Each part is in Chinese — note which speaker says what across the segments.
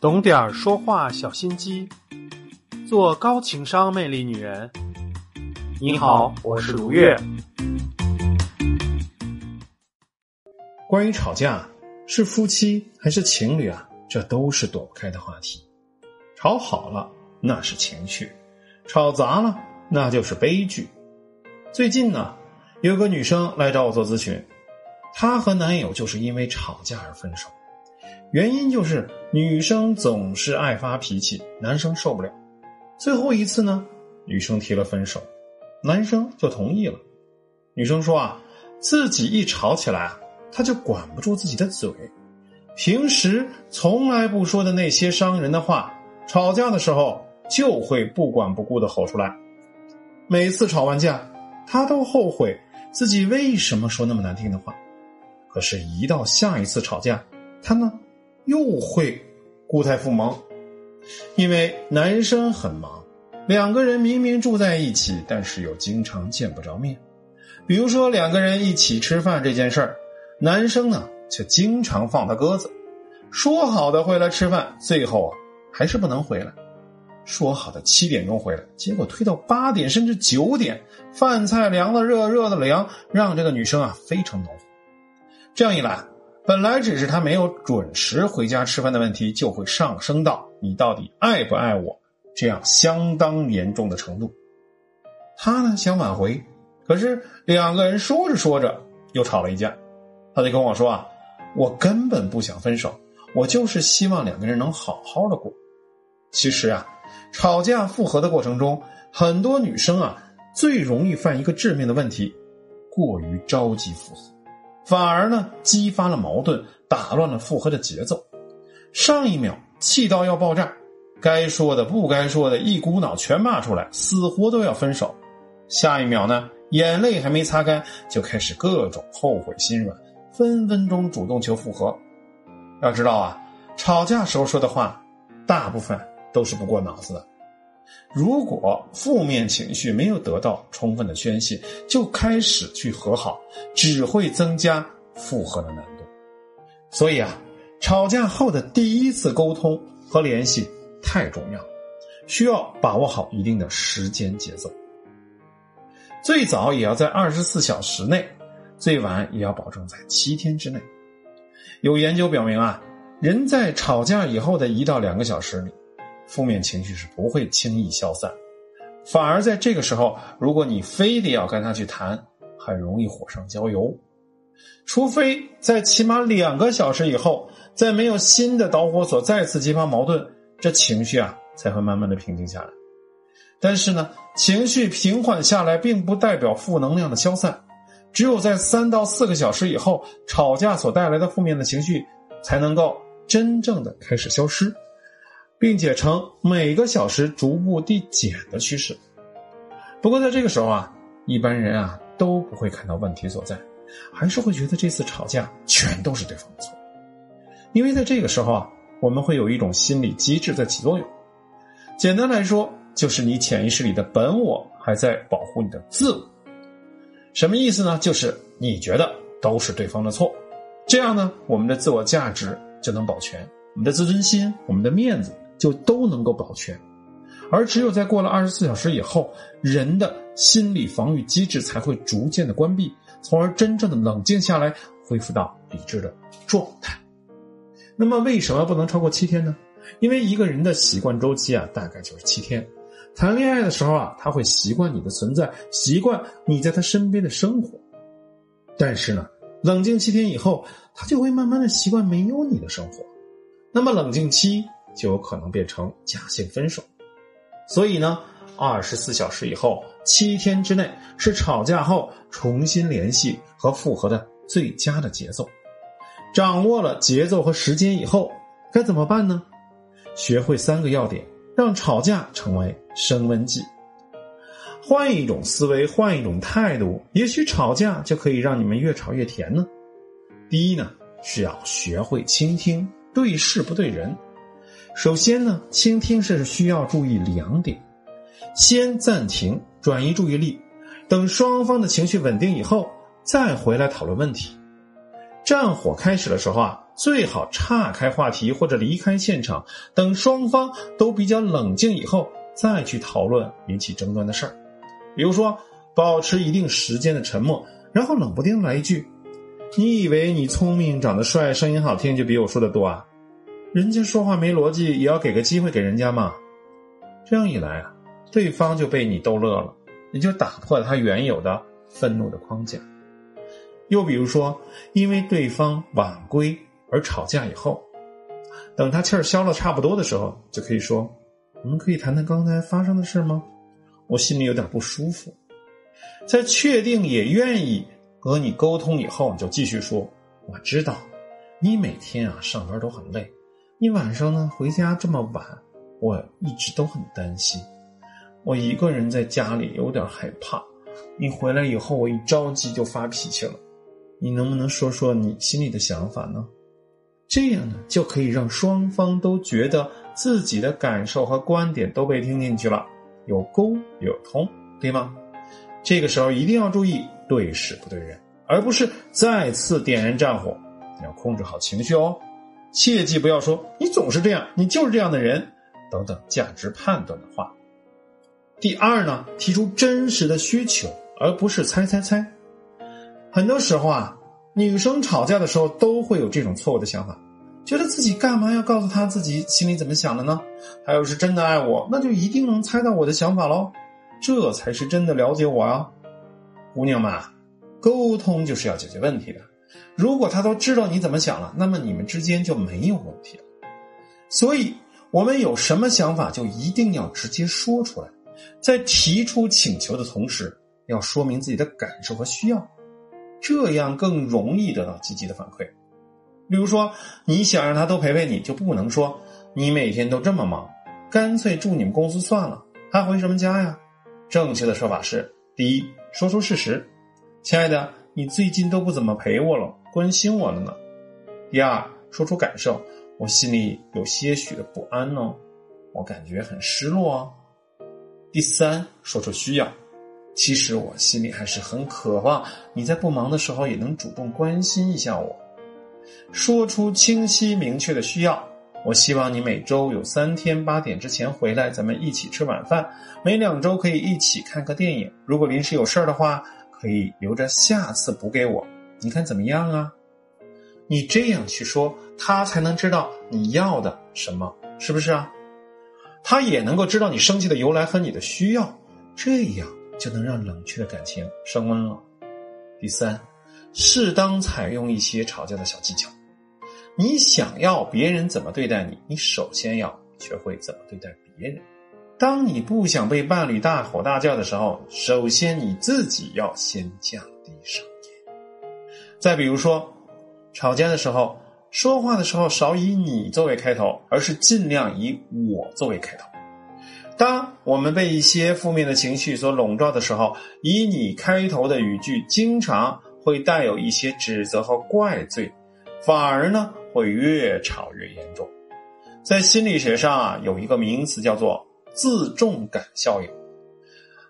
Speaker 1: 懂点儿说话小心机，做高情商魅力女人。你好，我是卢月。
Speaker 2: 关于吵架，是夫妻还是情侣啊？这都是躲不开的话题。吵好了那是情绪，吵砸了那就是悲剧。最近呢，有个女生来找我做咨询，她和男友就是因为吵架而分手。原因就是女生总是爱发脾气，男生受不了。最后一次呢，女生提了分手，男生就同意了。女生说啊，自己一吵起来啊，他就管不住自己的嘴，平时从来不说的那些伤人的话，吵架的时候就会不管不顾的吼出来。每次吵完架，他都后悔自己为什么说那么难听的话。可是，一到下一次吵架，他呢？又会固态复萌，因为男生很忙，两个人明明住在一起，但是又经常见不着面。比如说两个人一起吃饭这件事儿，男生呢却经常放他鸽子，说好的回来吃饭，最后啊还是不能回来。说好的七点钟回来，结果推到八点甚至九点，饭菜凉了热热的凉，让这个女生啊非常恼火。这样一来。本来只是他没有准时回家吃饭的问题，就会上升到你到底爱不爱我这样相当严重的程度。他呢想挽回，可是两个人说着说着又吵了一架。他就跟我说啊，我根本不想分手，我就是希望两个人能好好的过。其实啊，吵架复合的过程中，很多女生啊最容易犯一个致命的问题，过于着急复合。反而呢，激发了矛盾，打乱了复合的节奏。上一秒气到要爆炸，该说的不该说的，一股脑全骂出来，死活都要分手。下一秒呢，眼泪还没擦干，就开始各种后悔心软，分分钟主动求复合。要知道啊，吵架时候说的话，大部分都是不过脑子的。如果负面情绪没有得到充分的宣泄，就开始去和好，只会增加复合的难度。所以啊，吵架后的第一次沟通和联系太重要，需要把握好一定的时间节奏。最早也要在二十四小时内，最晚也要保证在七天之内。有研究表明啊，人在吵架以后的一到两个小时里。负面情绪是不会轻易消散，反而在这个时候，如果你非得要跟他去谈，很容易火上浇油。除非在起码两个小时以后，在没有新的导火索再次激发矛盾，这情绪啊才会慢慢的平静下来。但是呢，情绪平缓下来，并不代表负能量的消散，只有在三到四个小时以后，吵架所带来的负面的情绪才能够真正的开始消失。并且呈每个小时逐步递减的趋势。不过在这个时候啊，一般人啊都不会看到问题所在，还是会觉得这次吵架全都是对方的错。因为在这个时候啊，我们会有一种心理机制在起作用。简单来说，就是你潜意识里的本我还在保护你的自我。什么意思呢？就是你觉得都是对方的错，这样呢，我们的自我价值就能保全，我们的自尊心，我们的面子。就都能够保全，而只有在过了二十四小时以后，人的心理防御机制才会逐渐的关闭，从而真正的冷静下来，恢复到理智的状态。那么，为什么不能超过七天呢？因为一个人的习惯周期啊，大概就是七天。谈恋爱的时候啊，他会习惯你的存在，习惯你在他身边的生活。但是呢，冷静七天以后，他就会慢慢的习惯没有你的生活。那么，冷静期。就有可能变成假性分手，所以呢，二十四小时以后，七天之内是吵架后重新联系和复合的最佳的节奏。掌握了节奏和时间以后，该怎么办呢？学会三个要点，让吵架成为升温剂。换一种思维，换一种态度，也许吵架就可以让你们越吵越甜呢。第一呢，是要学会倾听，对事不对人。首先呢，倾听是需要注意两点：先暂停，转移注意力，等双方的情绪稳定以后，再回来讨论问题。战火开始的时候啊，最好岔开话题或者离开现场，等双方都比较冷静以后再去讨论引起争端的事儿。比如说，保持一定时间的沉默，然后冷不丁来一句：“你以为你聪明、长得帅、声音好听就比我说的多啊？人家说话没逻辑，也要给个机会给人家嘛。”这样一来啊，对方就被你逗乐了，你就打破了他原有的愤怒的框架。又比如说，因为对方晚归而吵架以后，等他气儿消了差不多的时候，就可以说：“我们可以谈谈刚才发生的事吗？我心里有点不舒服。”在确定也愿意和你沟通以后，你就继续说：“我知道你每天啊上班都很累，你晚上呢回家这么晚。”我一直都很担心，我一个人在家里有点害怕。你回来以后，我一着急就发脾气了。你能不能说说你心里的想法呢？这样呢，就可以让双方都觉得自己的感受和观点都被听进去了，有沟有通，对吗？这个时候一定要注意对事不对人，而不是再次点燃战火。你要控制好情绪哦，切记不要说“你总是这样，你就是这样的人”。等等价值判断的话，第二呢，提出真实的需求，而不是猜猜猜。很多时候啊，女生吵架的时候都会有这种错误的想法，觉得自己干嘛要告诉他自己心里怎么想的呢？他要是真的爱我，那就一定能猜到我的想法喽，这才是真的了解我啊！姑娘们，沟通就是要解决问题的。如果他都知道你怎么想了，那么你们之间就没有问题了。所以。我们有什么想法，就一定要直接说出来，在提出请求的同时，要说明自己的感受和需要，这样更容易得到积极的反馈。比如说，你想让他多陪陪你，就不能说你每天都这么忙，干脆住你们公司算了，还回什么家呀？正确的说法是：第一，说出事实，亲爱的，你最近都不怎么陪我了，关心我了呢；第二，说出感受。我心里有些许的不安呢，我感觉很失落哦。第三，说出需要，其实我心里还是很渴望你在不忙的时候也能主动关心一下我。说出清晰明确的需要，我希望你每周有三天八点之前回来，咱们一起吃晚饭。每两周可以一起看个电影。如果临时有事儿的话，可以留着下次补给我。你看怎么样啊？你这样去说，他才能知道你要的什么，是不是啊？他也能够知道你生气的由来和你的需要，这样就能让冷却的感情升温了。第三，适当采用一些吵架的小技巧。你想要别人怎么对待你，你首先要学会怎么对待别人。当你不想被伴侣大吼大叫的时候，首先你自己要先降低声音。再比如说。吵架的时候，说话的时候少以你作为开头，而是尽量以我作为开头。当我们被一些负面的情绪所笼罩的时候，以你开头的语句经常会带有一些指责和怪罪，反而呢会越吵越严重。在心理学上啊，有一个名词叫做自重感效应，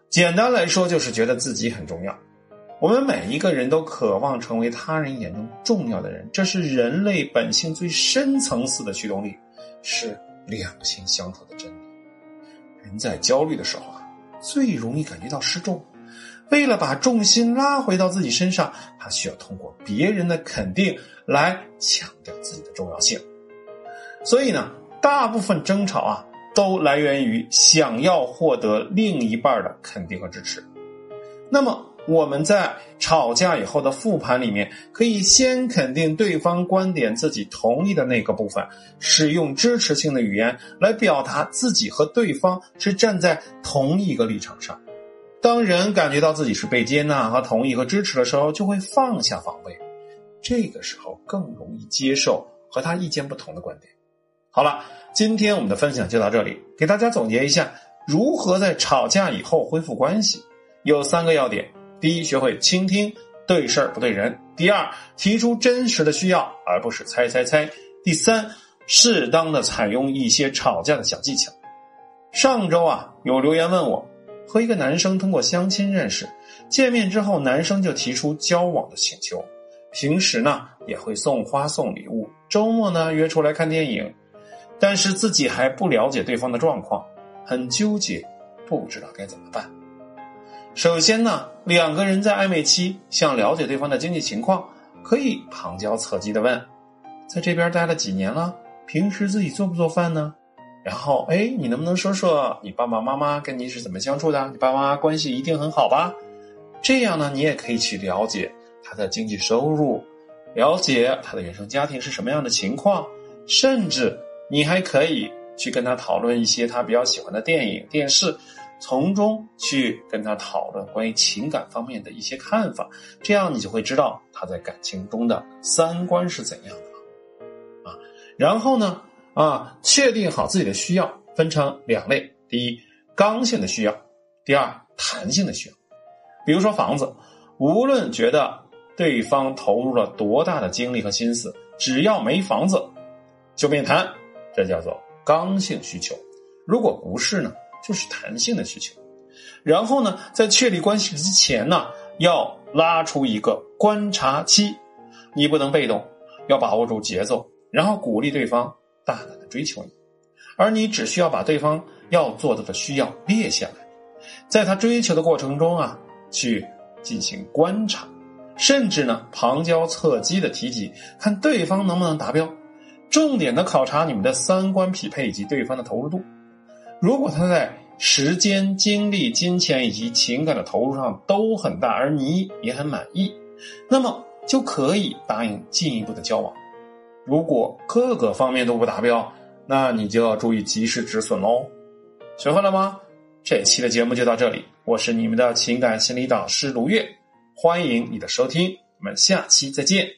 Speaker 2: 简单来说就是觉得自己很重要。我们每一个人都渴望成为他人眼中重要的人，这是人类本性最深层次的驱动力，是两性相处的真理。人在焦虑的时候啊，最容易感觉到失重。为了把重心拉回到自己身上，他需要通过别人的肯定来强调自己的重要性。所以呢，大部分争吵啊，都来源于想要获得另一半的肯定和支持。那么。我们在吵架以后的复盘里面，可以先肯定对方观点，自己同意的那个部分，使用支持性的语言来表达自己和对方是站在同一个立场上。当人感觉到自己是被接纳和同意和支持的时候，就会放下防备，这个时候更容易接受和他意见不同的观点。好了，今天我们的分享就到这里，给大家总结一下如何在吵架以后恢复关系，有三个要点。第一，学会倾听，对事儿不对人；第二，提出真实的需要，而不是猜猜猜；第三，适当的采用一些吵架的小技巧。上周啊，有留言问我，和一个男生通过相亲认识，见面之后，男生就提出交往的请求，平时呢也会送花送礼物，周末呢约出来看电影，但是自己还不了解对方的状况，很纠结，不知道该怎么办。首先呢，两个人在暧昧期，想了解对方的经济情况，可以旁敲侧击的问：“在这边待了几年了？平时自己做不做饭呢？”然后，哎，你能不能说说你爸爸妈妈跟你是怎么相处的？你爸妈关系一定很好吧？这样呢，你也可以去了解他的经济收入，了解他的原生家庭是什么样的情况，甚至你还可以去跟他讨论一些他比较喜欢的电影、电视，从中去跟他讨论关于情感方面的一些看法。这样你就会知道他在感情中的三观是怎样的了。啊，然后呢？啊，确定好自己的需要，分成两类：第一，刚性的需要；第二，弹性的需要。比如说房子，无论觉得对方投入了多大的精力和心思，只要没房子就免谈，这叫做刚性需求。如果不是呢，就是弹性的需求。然后呢，在确立关系之前呢，要拉出一个观察期，你不能被动，要把握住节奏，然后鼓励对方。大胆的追求你，而你只需要把对方要做到的需要列下来，在他追求的过程中啊，去进行观察，甚至呢旁敲侧击的提及，看对方能不能达标，重点的考察你们的三观匹配以及对方的投入度。如果他在时间、精力、金钱以及情感的投入上都很大，而你也很满意，那么就可以答应进一步的交往。如果各个方面都不达标，那你就要注意及时止损喽。学会了吗？这期的节目就到这里，我是你们的情感心理导师卢月，欢迎你的收听，我们下期再见。